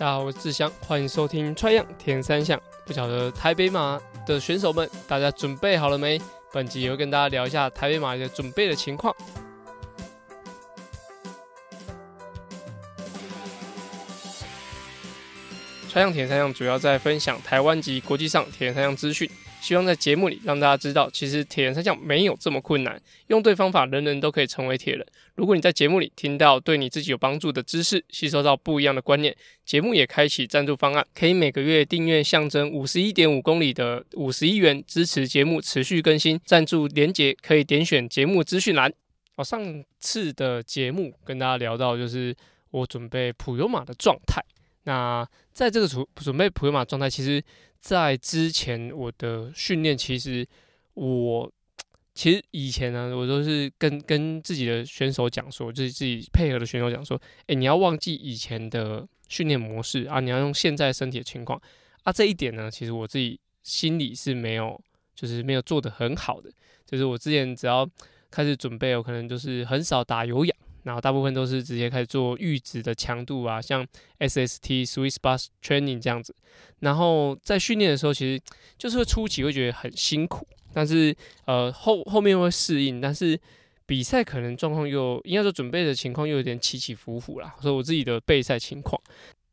大家好，我是志祥，欢迎收听《穿样田三项》。不晓得台北马的选手们，大家准备好了没？本集也会跟大家聊一下台北马的准备的情况。穿样田三项主要在分享台湾及国际上铁人三项资讯。希望在节目里让大家知道，其实铁人三项没有这么困难，用对方法，人人都可以成为铁人。如果你在节目里听到对你自己有帮助的知识，吸收到不一样的观念，节目也开启赞助方案，可以每个月订阅象征五十一点五公里的五十一元，支持节目持续更新。赞助连结可以点选节目资讯栏。我，上次的节目跟大家聊到，就是我准备普悠马的状态。那在这个准准备普悠玛状态，其实。在之前我的训练，其实我其实以前呢，我都是跟跟自己的选手讲说，就是自己配合的选手讲说，诶、欸，你要忘记以前的训练模式啊，你要用现在身体的情况啊。这一点呢，其实我自己心里是没有，就是没有做得很好的。就是我之前只要开始准备，我可能就是很少打有氧。然后大部分都是直接开始做阈值的强度啊，像 SST Sweet Spot Training 这样子。然后在训练的时候，其实就是会初期会觉得很辛苦，但是呃后后面会适应。但是比赛可能状况又应该说准备的情况又有点起起伏伏啦。所以我自己的备赛情况，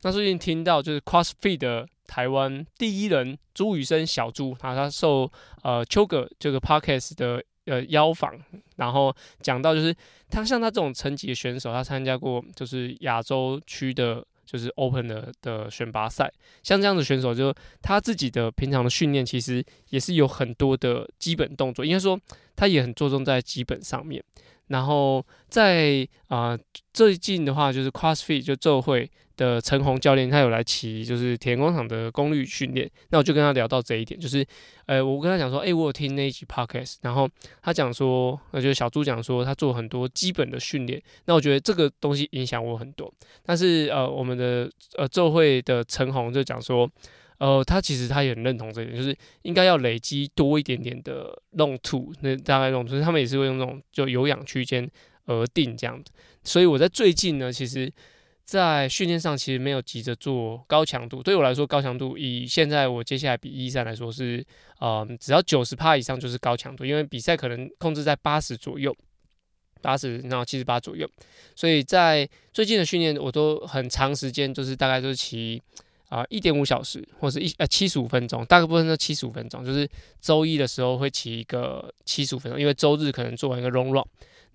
那最近听到就是 CrossFit 的台湾第一人朱雨生小朱啊，他受呃邱哥这个 Podcast 的。呃，邀访，然后讲到就是他像他这种层级的选手，他参加过就是亚洲区的，就是 Open 的的选拔赛，像这样的选手，就他自己的平常的训练其实也是有很多的基本动作，应该说他也很注重在基本上面。然后在啊、最近的话，就是 CrossFit 就宙会的陈红教练，他有来骑就是铁人工厂的功率训练。那我就跟他聊到这一点，就是呃我跟他讲说，诶、我有听那一集 Podcast，然后他讲说，呃就是小猪讲说他做很多基本的训练。那我觉得这个东西影响我很多。但是呃我们的呃周会的陈红就讲说。呃，他其实他也很认同这一点，就是应该要累积多一点点的 long two，那大概 long two，他们也是会用那种就有氧区间而定这样子。所以我在最近呢，其实，在训练上其实没有急着做高强度。对我来说，高强度以现在我接下来比一三来说是，嗯，只要九十趴以上就是高强度，因为比赛可能控制在八十左右，八十然后七十八左右。所以在最近的训练，我都很长时间，就是大概都是骑。啊，一点五小时，或者一呃七十五分钟，大部分都七十五分钟。就是周一的时候会骑一个七十五分钟，因为周日可能做完一个 long run。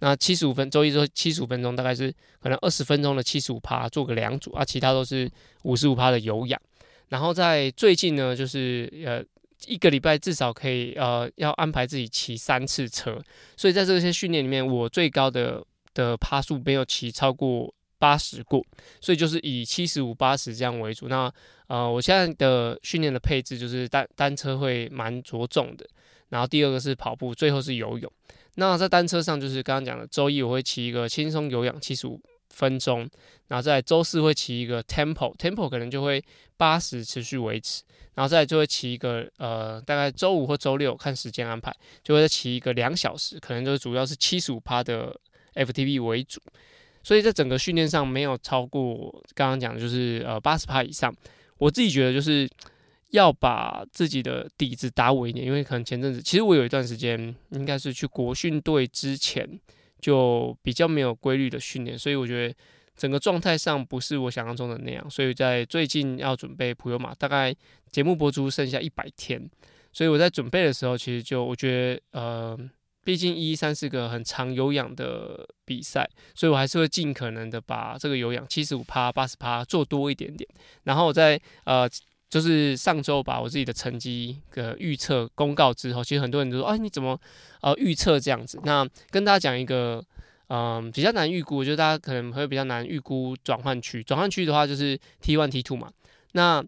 那七十五分，周一周七十五分钟，大概是可能二十分钟的七十五趴，做个两组啊，其他都是五十五趴的有氧。然后在最近呢，就是呃一个礼拜至少可以呃要安排自己骑三次车，所以在这些训练里面，我最高的的趴数没有骑超过。八十过，所以就是以七十五、八十这样为主。那呃，我现在的训练的配置就是单单车会蛮着重的，然后第二个是跑步，最后是游泳。那在单车上就是刚刚讲的，周一我会骑一个轻松有氧七十五分钟，然后在周四会骑一个 tempo，tempo 可能就会八十持续维持，然后再就会骑一个呃，大概周五或周六看时间安排，就会再骑一个两小时，可能就主要是七十五趴的 FTP 为主。所以在整个训练上没有超过刚刚讲的，就是呃八十趴以上。我自己觉得就是要把自己的底子打稳一点，因为可能前阵子其实我有一段时间应该是去国训队之前就比较没有规律的训练，所以我觉得整个状态上不是我想象中的那样。所以在最近要准备普悠马，大概节目播出剩下一百天，所以我在准备的时候，其实就我觉得呃。毕竟一三是个很长有氧的比赛，所以我还是会尽可能的把这个有氧七十五趴、八十趴做多一点点。然后我在呃，就是上周把我自己的成绩的预测公告之后，其实很多人都说：“哎，你怎么呃预测这样子？”那跟大家讲一个嗯、比较难预估，就是大家可能会比较难预估转换区。转换区的话就是 T one T two 嘛。那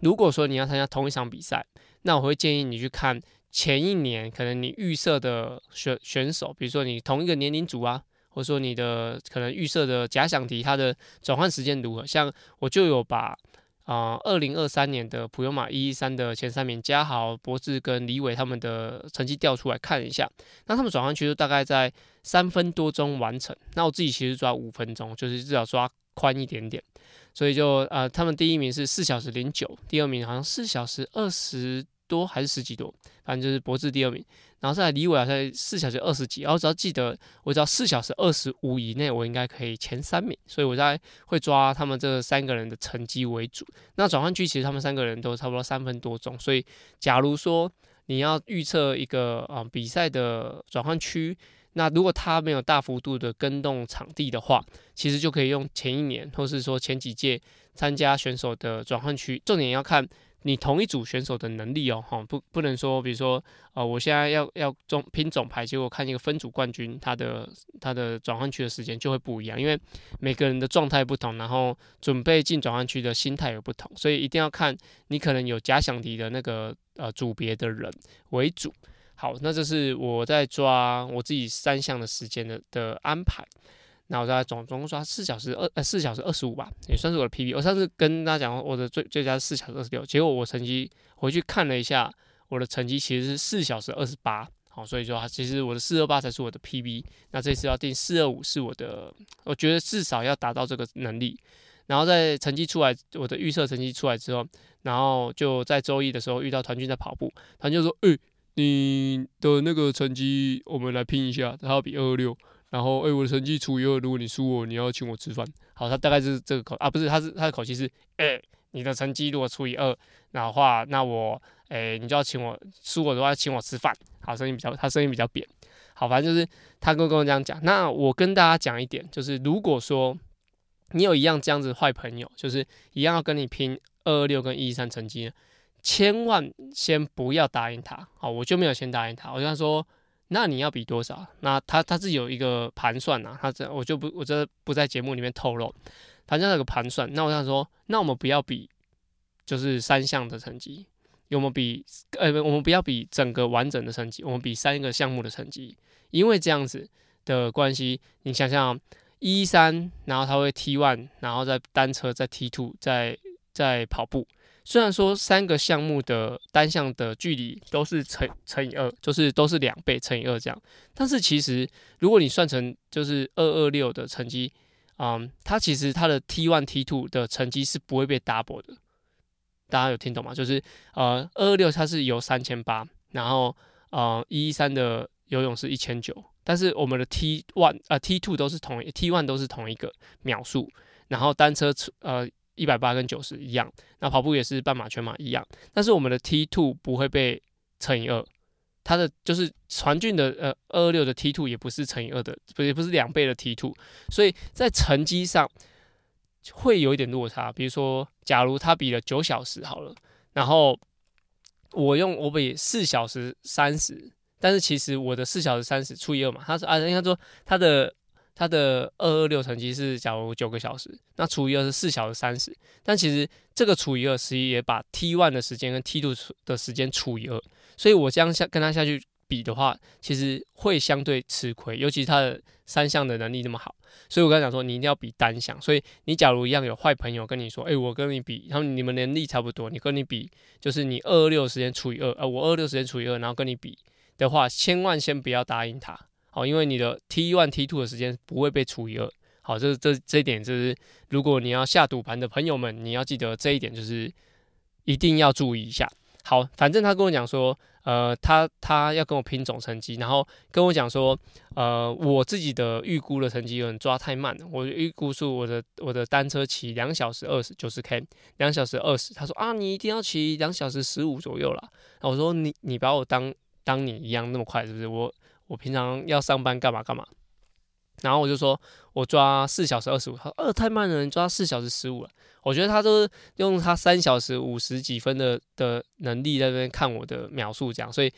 如果说你要参加同一场比赛，那我会建议你去看。前一年可能你预设的选选手，比如说你同一个年龄组啊，或者说你的可能预设的假想敌，他的转换时间如何？像我就有把啊，二零二三年的普悠马一一三的前三名嘉豪、博智跟李伟他们的成绩调出来看一下，那他们转换区都大概在三分多钟完成，那我自己其实抓五分钟，就是至少抓宽一点点，所以就呃，他们第一名是四小时零九，第二名好像四小时二十多还是十几多，反正就是博智第二名，然后再来李伟好像四小时二十几，然后只要记得我只要四小时二十五以内，我应该可以前三名，所以我在会抓他们这三个人的成绩为主。那转换区其实他们三个人都差不多三分多钟，所以假如说你要预测一个啊、呃、比赛的转换区。那如果他没有大幅度的跟动场地的话，其实就可以用前一年或是说前几届参加选手的转换区，重点要看你同一组选手的能力哦，哈，不不能说，比如说，呃，我现在要要总拼总排，结果看一个分组冠军，他的他的转换区的时间就会不一样，因为每个人的状态不同，然后准备进转换区的心态也不同，所以一定要看你可能有假想敌的那个呃组别的人为主。好，那这是我在抓我自己三项的时间的的安排。那我在总总共刷四小时二呃四小时二十五吧，也算是我的 PB。我上次跟大家讲我的最最佳是四小时二十六，结果我成绩回去看了一下，我的成绩其实是四小时二十八。好，所以说其实我的四二八才是我的 PB。那这次要定四二五是我的，我觉得至少要达到这个能力。然后在成绩出来，我的预测成绩出来之后，然后就在周一的时候遇到团军在跑步，团军就说：“诶、”你的那个成绩，我们来拼一下，他要比二二六，然后哎、我的成绩除以二，如果你输我，你要请我吃饭。好，他大概是这个口啊，不是，他是他的口气是，哎、你的成绩如果除以二，然后的话，那我哎、你就要请我输我的话，请我吃饭。好，声音比较，他声音比较扁。好，反正就是他跟跟我这样讲。那我跟大家讲一点，就是如果说你有一样这样子坏朋友，就是一样要跟你拼二二六跟一一三成绩。千万先不要答应他，好，我就没有先答应他。我就跟他说，那你要比多少？那他他是有一个盘算呐，他这我就不我这不在节目里面透露，反正有个盘算。那我想说，那我们不要比，就是三项的成绩，我们比呃，我们不要比整个完整的成绩，我们比三个项目的成绩，因为这样子的关系，你想想一三，然后他会 T one，然后再单车再 T two，再再跑步。虽然说三个项目的单项的距离都是乘乘以二，就是都是两倍乘以二这样，但是其实如果你算成就是二二六的成绩，嗯，它其实它的 T one T two 的成绩是不会被 double 的，大家有听懂吗？就是呃二二六它是游三千八，然后呃一一三的游泳是一千九，但是我们的 T one 呃 T two 都是同一 T one 都是同一个秒数，然后单车呃。一百八跟九十一样，那跑步也是半马、全马一样，但是我们的 T two 不会被乘以二，它的就是传俊的呃二二六的 T two 也不是乘以二的，不也不是两倍的 T two，所以在成绩上会有一点落差。比如说，假如他比了九小时好了，然后我用我比四小时三十，但是其实我的四小时三十除以二嘛，他说啊，应该说他的。他的二二六成绩是假如九个小时，那除以二是四小时三十，但其实这个除以二实际也把 T one 的时间跟 T two 的时间除以二，所以我这样下跟他下去比的话，其实会相对吃亏，尤其他的三项的能力那么好，所以我刚才讲说你一定要比单项，所以你假如一样有坏朋友跟你说，哎、我跟你比，然后你们能力差不多，你跟你比就是你二二六时间除以二，呃，我二二六时间除以二，然后跟你比的话，千万先不要答应他。好，因为你的 T one T two 的时间不会被除以二。好，这这这一点就是，如果你要下赌盘的朋友们，你要记得这一点，就是一定要注意一下。好，反正他跟我讲说，呃，他他要跟我拼总成绩，然后跟我讲说，呃，我自己的预估的成绩有点抓太慢了。我预估是我的我的单车骑两小时二十九十 K，两小时二十。他说啊，你一定要骑两小时十五左右啦。然后我说你你把我当当你一样那么快是不是？我。我平常要上班干嘛干嘛，然后我就说我抓四小时二十五，他说呃太慢了，你抓四小时十五了。我觉得他都用他三小时五十几分的的能力在那边看我的描述这样，所以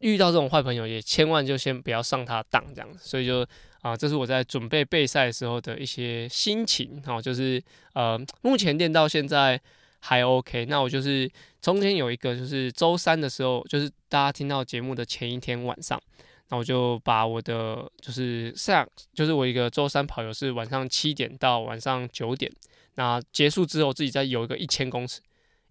遇到这种坏朋友也千万就先不要上他当这样子。所以就啊、这是我在准备备赛的时候的一些心情哈，就是呃目前练到现在还 OK。那我就是中间有一个就是周三的时候，就是大家听到节目的前一天晚上。那我就把我的就是上，就是我一个周三跑友是晚上七点到晚上九点，那结束之后自己再游一个一千公尺，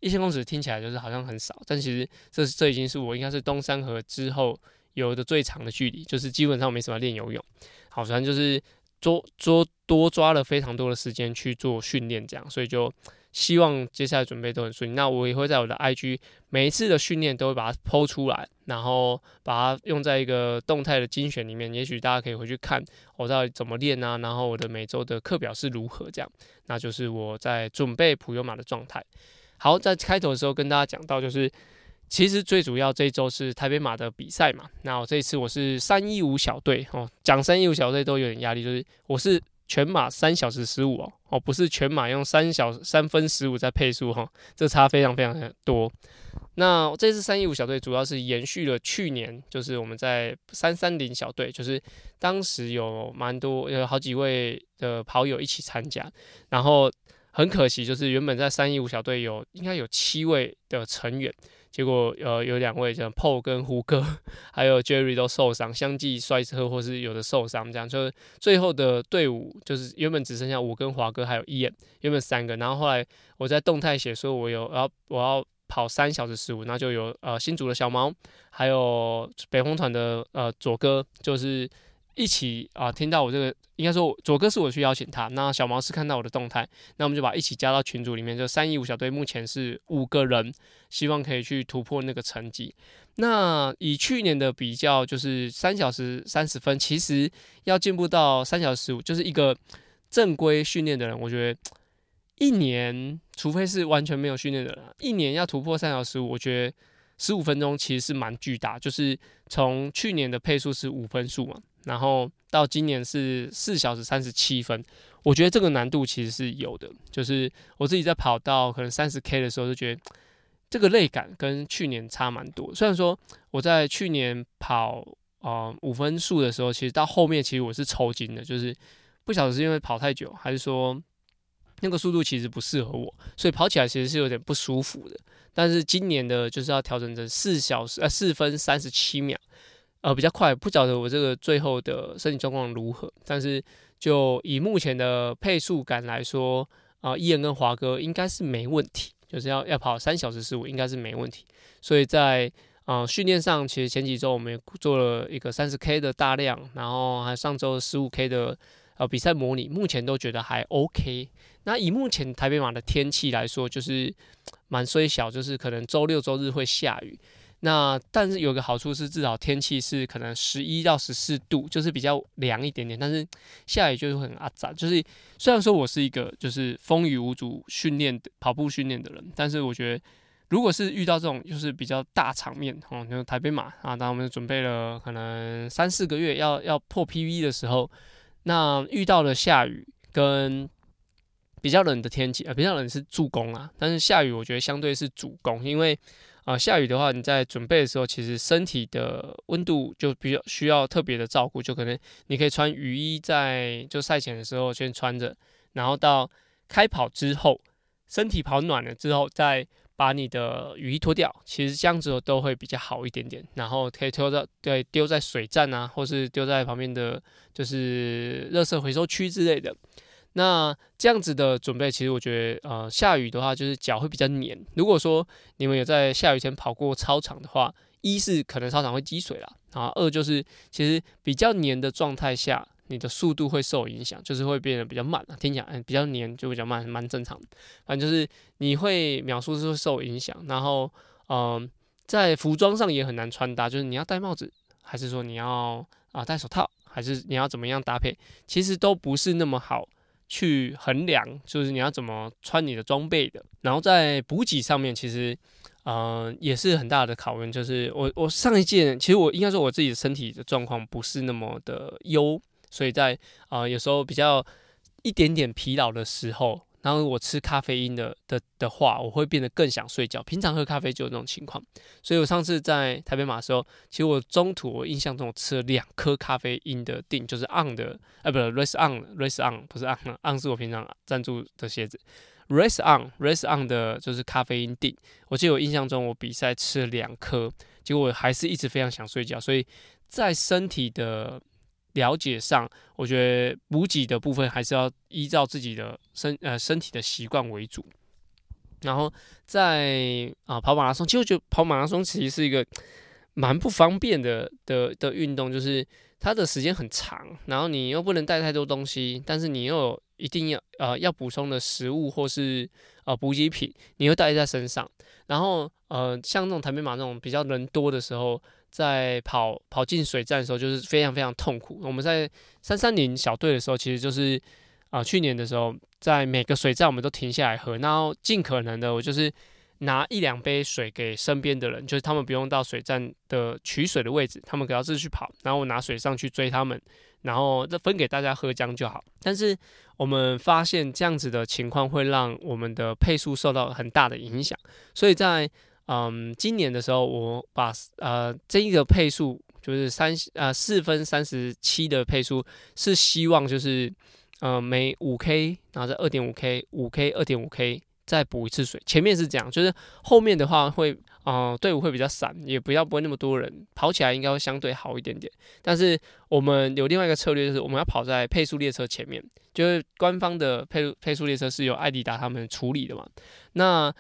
一千公尺听起来就是好像很少，但其实这这已经是我应该是东山河之后游的最长的距离，就是基本上没什么练游泳。好，反正就是多多多抓了非常多的时间去做训练，这样，所以就希望接下来准备都很顺利。那我也会在我的 IG 每一次的训练都会把它 PO 出来，然后把它用在一个动态的精选里面。也许大家可以回去看我到底怎么练啊，然后我的每周的课表是如何这样。那就是我在准备普悠玛的状态。好，在开头的时候跟大家讲到，就是其实最主要这一周是台北马的比赛嘛。那我这一次我是三一五小队哦，讲三一五小队都有点压力，就是我是。全马三小时十五哦，哦，不是全马用三小三分十五在配速哈，这差非常非常的多。那这次三一五小队主要是延续了去年，就是我们在三三零小队，就是当时有蛮多有好几位的跑友一起参加，然后很可惜就是原本在三一五小队有应该有七位的成员。结果呃有两位像 Paul 跟胡歌，还有 Jerry 都受伤，相继摔车或是有的受伤，这样就是最后的队伍就是原本只剩下我跟华哥还有 Ian，原本三个，然后后来我在动态写说我有要我要跑三小时十五，那就有呃新组的小毛，还有北风团的呃左哥，就是。一起啊，听到我这个，应该说左哥是我去邀请他，那小毛是看到我的动态，那我们就把一起加到群组里面。就三一五小队目前是五个人，希望可以去突破那个成绩。那以去年的比较，就是三小时三十分，其实要进步到三小时五，就是一个正规训练的人，我觉得一年，除非是完全没有训练的人，一年要突破三小时五，我觉得十五分钟其实是蛮巨大。就是从去年的配速是五分数嘛。然后到今年是四小时三十七分，我觉得这个难度其实是有的。就是我自己在跑到可能三十 K 的时候，就觉得这个累感跟去年差蛮多。虽然说我在去年跑、呃、五分数的时候，其实到后面其实我是抽筋的，就是不晓得是因为跑太久，还是说那个速度其实不适合我，所以跑起来其实是有点不舒服的。但是今年的就是要调整成四小时呃四分三十七秒。呃，比较快，不晓得我这个最后的身体状况如何，但是就以目前的配速感来说，啊，伊恩跟华哥应该是没问题，就是要要跑三小时十五，应该是没问题。所以在啊训练上，其实前几周我们也做了一个三十 K 的大量，然后还上周十五 K 的呃比赛模拟，目前都觉得还 OK。那以目前台北马的天气来说，就是蛮虽小，就是可能周六周日会下雨。那但是有个好处是，至少天气是可能十一到十四度，就是比较凉一点点。但是下雨就是很阿杂，就是虽然说我是一个就是风雨无阻训练跑步训练的人，但是我觉得如果是遇到这种就是比较大场面哦，就是台北马啊，当我们准备了可能三四个月要要破 PV 的时候，那遇到了下雨跟比较冷的天气啊，比较冷是助攻啊，但是下雨我觉得相对是主攻，因为。啊，下雨的话，你在准备的时候，其实身体的温度就比较需要特别的照顾，就可能你可以穿雨衣在就赛前的时候先穿着，然后到开跑之后，身体跑暖了之后，再把你的雨衣脱掉，其实这样子都会比较好一点点，然后可以丢到对丢在水站啊，或是丢在旁边的就是热色回收区之类的。那这样子的准备，其实我觉得，呃，下雨的话就是脚会比较黏。如果说你们有在下雨天跑过操场的话，一是可能操场会积水啦，然后二就是其实比较黏的状态下，你的速度会受影响，就是会变得比较慢。听起来，嗯，比较黏就比较慢，蛮正常。反正就是你会秒数是会受影响，然后，嗯、在服装上也很难穿搭，就是你要戴帽子，还是说你要啊、戴手套，还是你要怎么样搭配，其实都不是那么好。去衡量，就是你要怎么穿你的装备的。然后在补给上面，其实，嗯、呃，也是很大的考验。就是我我上一届，其实我应该说我自己的身体的状况不是那么的优，所以在啊、有时候比较一点点疲劳的时候。然后我吃咖啡因的的的话，我会变得更想睡觉。平常喝咖啡就有那种情况，所以我上次在台北马的时候，其实我中途我印象中我吃了两颗咖啡因的錠，就是 On 的，呃，不是 Race On，Race On 不是 On，On 是我平常赞助的鞋子，Race On，Race On 的就是咖啡因錠。我记得我印象中我比赛吃了两颗，结果我还是一直非常想睡觉，所以在身体的。了解上，我觉得补给的部分还是要依照自己的身呃身体的习惯为主。然后在啊跑马拉松，其实我觉得跑马拉松其实是一个蛮不方便的的的运动，就是它的时间很长，然后你又不能带太多东西，但是你又一定要呃要补充的食物或是呃补给品，你又带在身上。然后呃像那种台北马那种比较人多的时候，在跑跑进水站的时候，就是非常非常痛苦。我们在三三零小队的时候，其实就是啊、去年的时候，在每个水站我们都停下来喝，然后尽可能的我就是。拿一两杯水给身边的人，就是他们不用到水站的取水的位置，他们只要自己去跑，然后我拿水上去追他们，然后再分给大家喝这样就好。但是我们发现这样子的情况会让我们的配速受到很大的影响，所以在嗯今年的时候，我把呃这一个配速就是三呃四分三十七的配速是希望就是呃每五 K 然后在二点五 K 五 K 二点五 K。再补一次水，前面是这样，就是后面的话会，呃，队伍会比较散，也不要不会那么多人，跑起来应该会相对好一点点。但是我们有另外一个策略，就是我们要跑在配速列车前面，就是官方的配配速列车是由艾迪达他们处理的嘛。那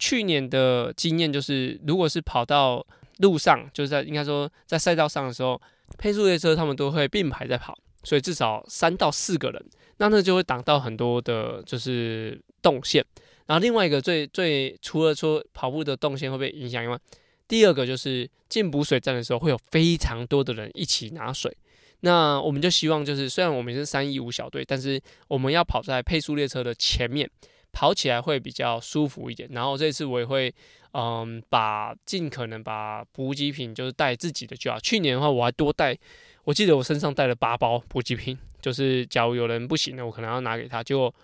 去年的经验就是，如果是跑到路上，就是在应该说在赛道上的时候，配速列车他们都会并排在跑，所以至少三到四个人，那那就会挡到很多的，就是动线。然后另外一个最最除了说跑步的动线会被影响以外，第二个就是进补水站的时候会有非常多的人一起拿水。那我们就希望就是虽然我们是三一五小队，但是我们要跑在配速列车的前面，跑起来会比较舒服一点。然后这次我也会嗯把尽可能把补给品就是带自己的就好。去年的话我还多带，我记得我身上带了八包补给品，就是假如有人不行了，我可能要拿给他。结果。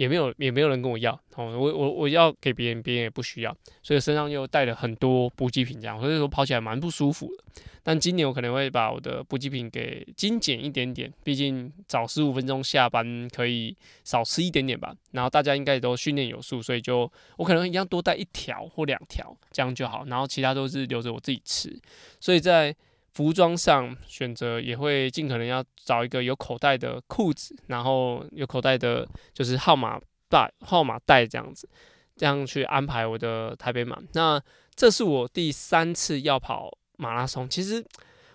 也没有也没有人跟我要，哦，我我我要给别人，别人也不需要，所以身上又带了很多补给品，这样，所以说跑起来蛮不舒服的。但今年我可能会把我的补给品给精简一点点，毕竟早十五分钟下班可以少吃一点点吧。然后大家应该也都训练有素，所以就我可能一样多带一条或两条，这样就好。然后其他都是留着我自己吃，所以在。服装上选择也会尽可能要找一个有口袋的裤子，然后有口袋的，就是号码带、号码带这样子，这样去安排我的台北马。那这是我第三次要跑马拉松，其实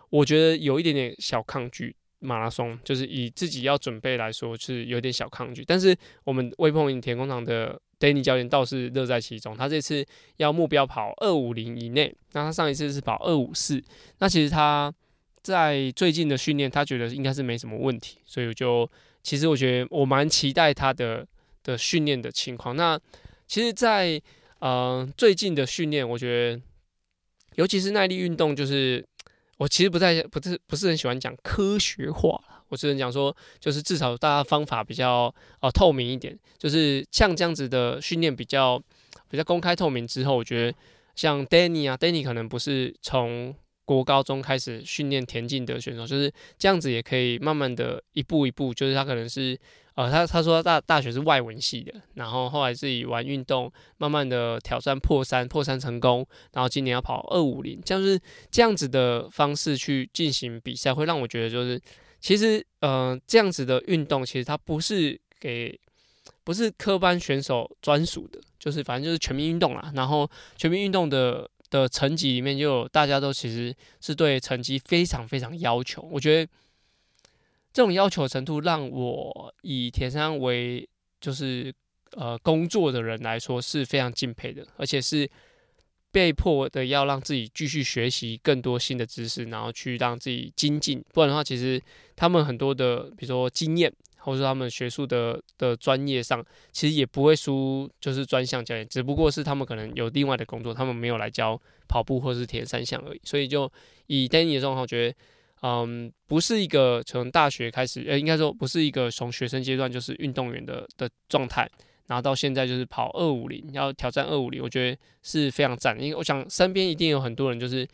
我觉得有一点点小抗拒马拉松，就是以自己要准备来说是有点小抗拒。但是我们微碰影田工厂的。Danny 教练倒是乐在其中，他这次要目标跑二五零以内，那他上一次是跑二五四，那其实他在最近的训练，他觉得应该是没什么问题，所以我就其实我觉得我蛮期待他的的训练的情况。那其实在，在呃最近的训练，我觉得尤其是耐力运动，就是我其实不太不是不是很喜欢讲科学化。我只能讲说，就是至少大家方法比较呃透明一点，就是像这样子的训练比较比较公开透明之后，我觉得像 Danny 啊，Danny 可能不是从国高中开始训练田径的选手，就是这样子也可以慢慢的一步一步，就是他可能是呃他他说他大大学是外文系的，然后后来自己玩运动，慢慢的挑战破三，破三成功，然后今年要跑二五零，这样是这样子的方式去进行比赛，会让我觉得就是。其实，呃，这样子的运动，其实它不是给，不是科班选手专属的，就是反正就是全民运动啦。然后，全民运动的的成绩里面，就大家都其实是对成绩非常非常要求。我觉得这种要求程度，让我以田山为就是呃工作的人来说是非常敬佩的，而且是。被迫的要让自己继续学习更多新的知识，然后去让自己精进。不然的话，其实他们很多的，比如说经验，或者说他们学术的的专业上，其实也不会输，就是专项教练。只不过是他们可能有另外的工作，他们没有来教跑步或是铁三项而已。所以就以 Danny 的状况，我觉得，嗯，不是一个从大学开始，呃，应该说不是一个从学生阶段就是运动员的的状态。然后到现在就是跑二五零，要挑战二五零，我觉得是非常赞。因为我想身边一定有很多人，就是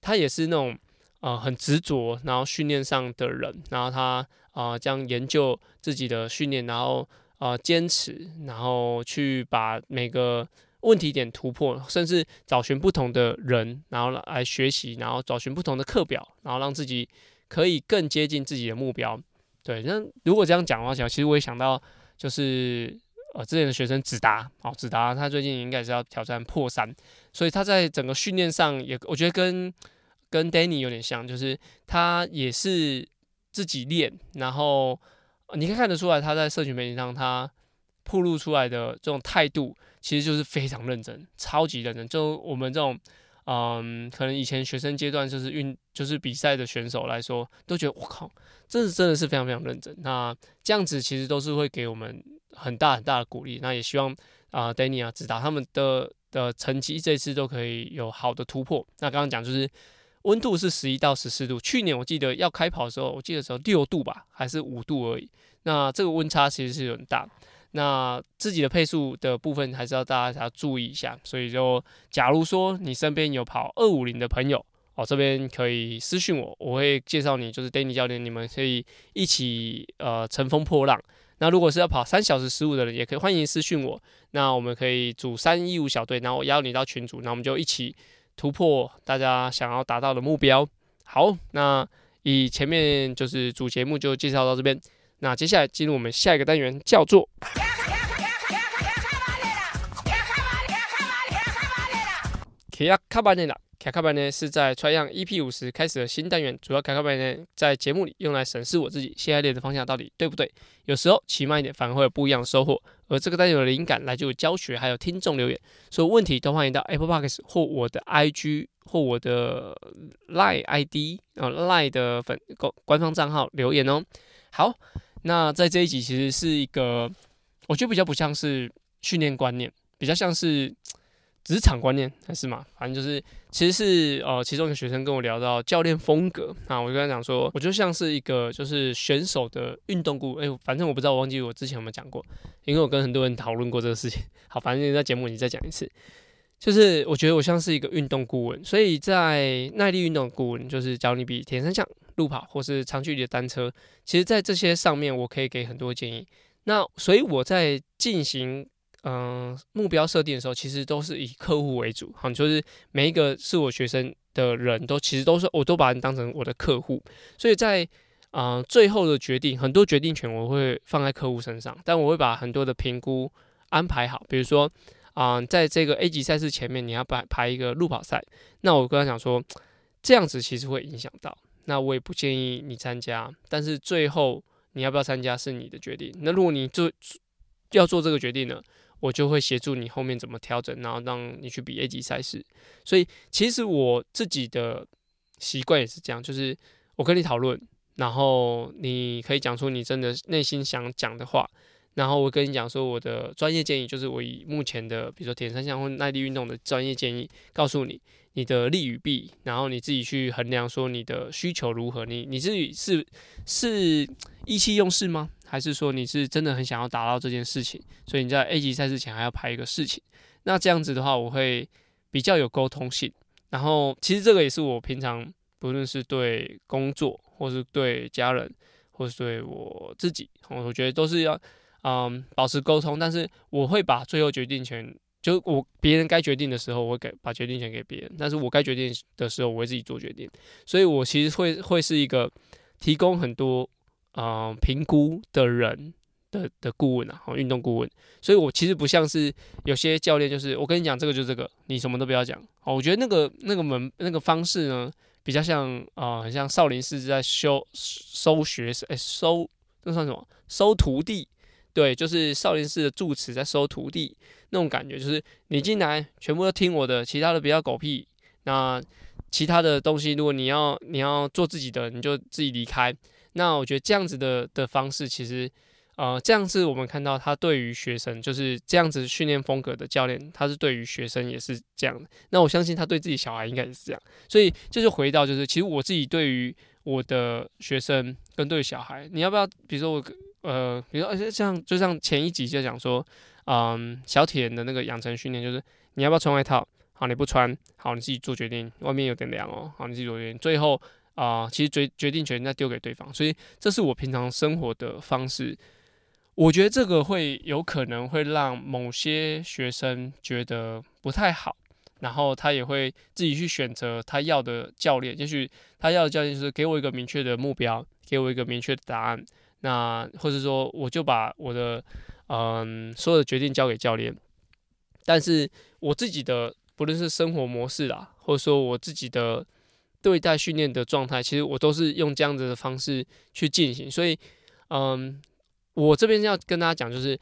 他也是那种呃很执着，然后训练上的人，然后他啊、呃、这样研究自己的训练，然后、呃、坚持，然后去把每个问题点突破，甚至找寻不同的人，然后来学习，然后找寻不同的课表，然后让自己可以更接近自己的目标。对，那如果这样讲的话，讲其实我也想到就是。呃，之前的学生子达，哦，子达他最近应该是要挑战破三，所以他在整个训练上也，我觉得跟跟 Danny 有点像，就是他也是自己练，然后你可以看得出来他在社群媒体上他暴露出来的这种态度，其实就是非常认真，超级认真。就我们这种，嗯，可能以前学生阶段就是运就是比赛的选手来说，都觉得我靠，这是真的是非常非常认真。那这样子其实都是会给我们很大很大的鼓励。那也希望啊，Danny 啊，指导他们的的成绩这次都可以有好的突破。那刚刚讲就是。温度是十一到十四度，去年我记得要开跑的时候，我记得时候六度吧，还是五度而已。那这个温差其实是很大。那自己的配速的部分还是要大家要注意一下。所以就假如说你身边有跑二五零的朋友，哦，这边可以私讯我，我会介绍你，就是 Danny 教练，你们可以一起呃乘风破浪。那如果是要跑三小时十五的人，也可以欢迎私讯我。那我们可以组三一五小队，然后我邀你到群组，那我们就一起。突破大家想要达到的目标。好，那以前面就是主节目就介绍到这边。那接下来进入我们下一个单元，叫做。卡卡班呢是在 Try Young EP 五十开始的新单元，主要卡卡班呢在节目里用来审视我自己现在练的方向到底对不对。有时候骑慢一点反而会有不一样的收获。而这个单元的灵感来自于教学，还有听众留言，所有问题都欢迎到 Apple Podcast 或我的 IG 或我的 Line ID 啊 Line 的粉官官方账号留言哦。好，那在这一集其实是一个我觉得比较不像是训练观念，比较像是。职场观念还是嘛，反正就是，其实是呃，其中一个学生跟我聊到教练风格啊，我就跟他讲说，我就像是一个就是选手的运动顾问，哎、欸，反正我不知道，我忘记我之前有没有讲过，因为我跟很多人讨论过这个事情。好，反正在节目里再讲一次，就是我觉得我像是一个运动顾问，所以在耐力运动顾问，就是教你比铁三项、路跑或是长距离的单车，其实在这些上面我可以给很多建议。那所以我在进行。嗯、目标设定的时候，其实都是以客户为主，好，就是每一个是我学生的人都其实都是，我都把人当成我的客户，所以在啊、最后的决定，很多决定权我会放在客户身上，但我会把很多的评估安排好，比如说啊、在这个 A 级赛事前面你要排排一个路跑赛，那我跟他讲说，这样子其实会影响到，那我也不建议你参加，但是最后你要不要参加是你的决定，那如果你做要做这个决定呢？我就会协助你后面怎么调整，然后让你去比 A 级赛事。所以其实我自己的习惯也是这样，就是我跟你讨论，然后你可以讲出你真的内心想讲的话，然后我跟你讲说我的专业建议，就是我以目前的比如说铁三项或耐力运动的专业建议告诉你你的利与弊，然后你自己去衡量说你的需求如何，你你自己是是意气用事吗？还是说你是真的很想要达到这件事情，所以你在 A 级赛事前还要排一个事情。那这样子的话，我会比较有沟通性。然后，其实这个也是我平常不论是对工作，或是对家人，或是对我自己，我觉得都是要嗯保持沟通。但是我会把最后决定权，就我别人该决定的时候，我会给把决定权给别人；但是我该决定的时候，我会自己做决定。所以我其实会会是一个提供很多。啊，评、估的人的的顾问啊，好，运动顾问，所以我其实不像是有些教练，就是我跟你讲这个就这个，你什么都不要讲。好，我觉得那个那个门那个方式呢，比较像啊、很像少林寺在收收学生，哎、收那算什么？收徒弟，对，就是少林寺的住持在收徒弟那种感觉，就是你进来全部都听我的，其他的不要狗屁。那其他的东西，如果你要你要做自己的，你就自己离开。那我觉得这样子的的方式，其实，呃，这样子我们看到他对于学生就是这样子训练风格的教练，他是对于学生也是这样的。那我相信他对自己小孩应该也是这样。所以这就回到就是，其实我自己对于我的学生跟对小孩，你要不要？比如说我，呃，比如说而且像就像前一集就讲说，嗯，小铁人的那个养成训练，就是你要不要穿外套？好，你不穿，好，你自己做决定。外面有点凉哦，好，你自己做决定。最后。啊、其实决决定权再丢给对方，所以这是我平常生活的方式。我觉得这个会有可能会让某些学生觉得不太好，然后他也会自己去选择他要的教练。也许他要的教练是给我一个明确的目标，给我一个明确的答案。那或者说，我就把我的嗯所有的决定交给教练。但是我自己的不论是生活模式啊，或者说我自己的。对待训练的状态，其实我都是用这样子的方式去进行。所以，嗯，我这边要跟大家讲，就是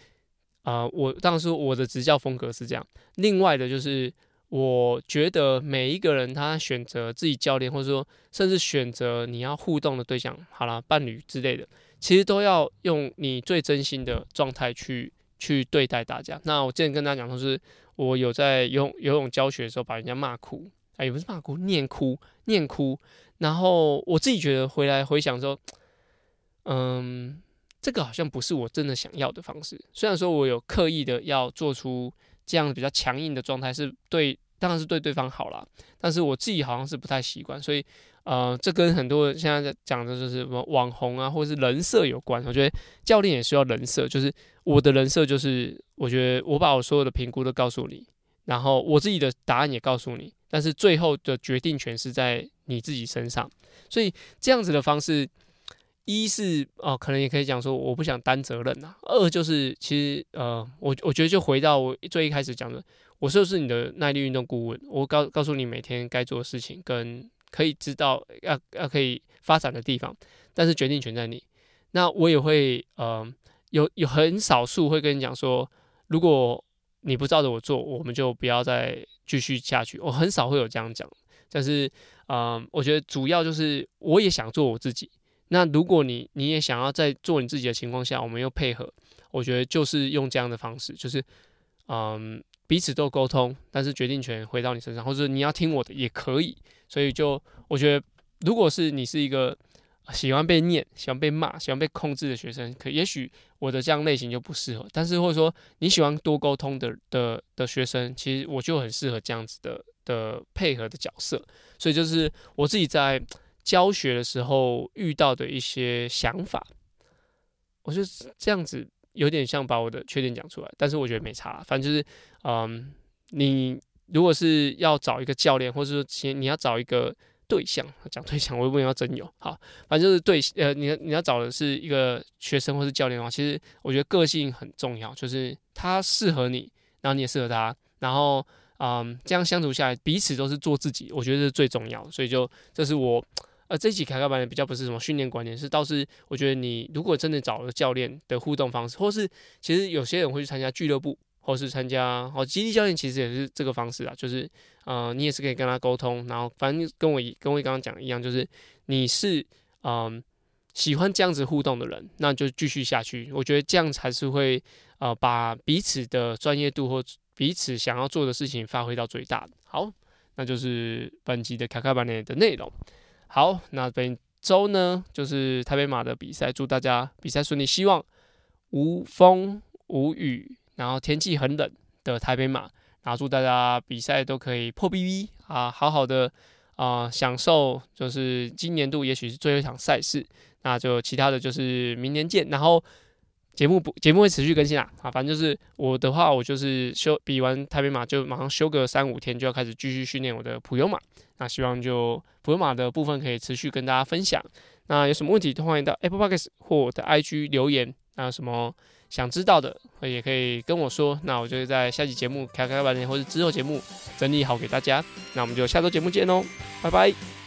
啊、我当时我的执教风格是这样。另外的，就是我觉得每一个人他选择自己教练，或者说甚至选择你要互动的对象，好了，伴侣之类的，其实都要用你最真心的状态去去对待大家。那我之前跟大家讲，就是我有在游泳游泳教学的时候，把人家骂哭。哎，也不是骂哭，念哭，念哭。然后我自己觉得回来回想说，嗯，这个好像不是我真的想要的方式。虽然说我有刻意的要做出这样比较强硬的状态，是对，当然是对对方好啦。但是我自己好像是不太习惯，所以，呃，这跟很多人现在在讲的就是什么网红啊，或者是人设有关。我觉得教练也需要人设，就是我的人设就是，我觉得我把我所有的评估都告诉你，然后我自己的答案也告诉你。但是最后的决定权是在你自己身上，所以这样子的方式，一是哦，可能也可以讲说我不想担责任呐；二就是其实呃，我我觉得就回到我最一开始讲的，我就是你的耐力运动顾问，我告告诉你每天该做的事情跟可以知道要要可以发展的地方，但是决定权在你。那我也会呃有有很少数会跟你讲说，如果你不照着我做，我们就不要再。继续下去，我很少会有这样讲，但是，嗯、我觉得主要就是我也想做我自己。那如果你你也想要在做你自己的情况下，我们又配合，我觉得就是用这样的方式，就是，嗯，彼此都沟通，但是决定权回到你身上，或者你要听我的也可以。所以就我觉得，如果是你是一个。喜欢被念、喜欢被骂、喜欢被控制的学生，可也许我的这样类型就不适合。但是或者说你喜欢多沟通的的的学生，其实我就很适合这样子的的配合的角色。所以就是我自己在教学的时候遇到的一些想法，我就这样子有点像把我的缺点讲出来，但是我觉得没差。反正就是，嗯，你如果是要找一个教练，或者说其你要找一个。对象讲对象，我问要真有好，反正就是对呃，你你要找的是一个学生或是教练的话，其实我觉得个性很重要，就是他适合你，然后你也适合他，然后嗯，这样相处下来，彼此都是做自己，我觉得是最重要的。所以就这是我呃这一期凯克班比较不是什么训练观念，是倒是我觉得你如果真的找了教练的互动方式，或是其实有些人会去参加俱乐部。或是参加哦，基地教练其实也是这个方式啊，就是呃，你也是可以跟他沟通，然后反正跟我跟我刚刚讲一样，就是你是嗯、喜欢这样子互动的人，那就继续下去。我觉得这样才是会呃把彼此的专业度或彼此想要做的事情发挥到最大的。好，那就是本集的卡卡班的内容。好，那本周呢就是台北马的比赛，祝大家比赛顺利，希望无风无雨。然后天气很冷的台北马，然后祝大家比赛都可以破 BB 啊，好好的啊享受，就是今年度也许是最后一场赛事，那就其他的就是明年见。然后节目不节目会持续更新啊，啊，反正就是我的话，我就是休比完台北马就马上休个三五天，就要开始继续训练我的普悠马。那希望就普悠马的部分可以持续跟大家分享。那有什么问题都欢迎到 Apple Podcast 或我的 IG 留言。那有什么？想知道的也可以跟我说，那我就会在下期节目开开半天，或者之后节目整理好给大家。那我们就下周节目见喽，拜拜。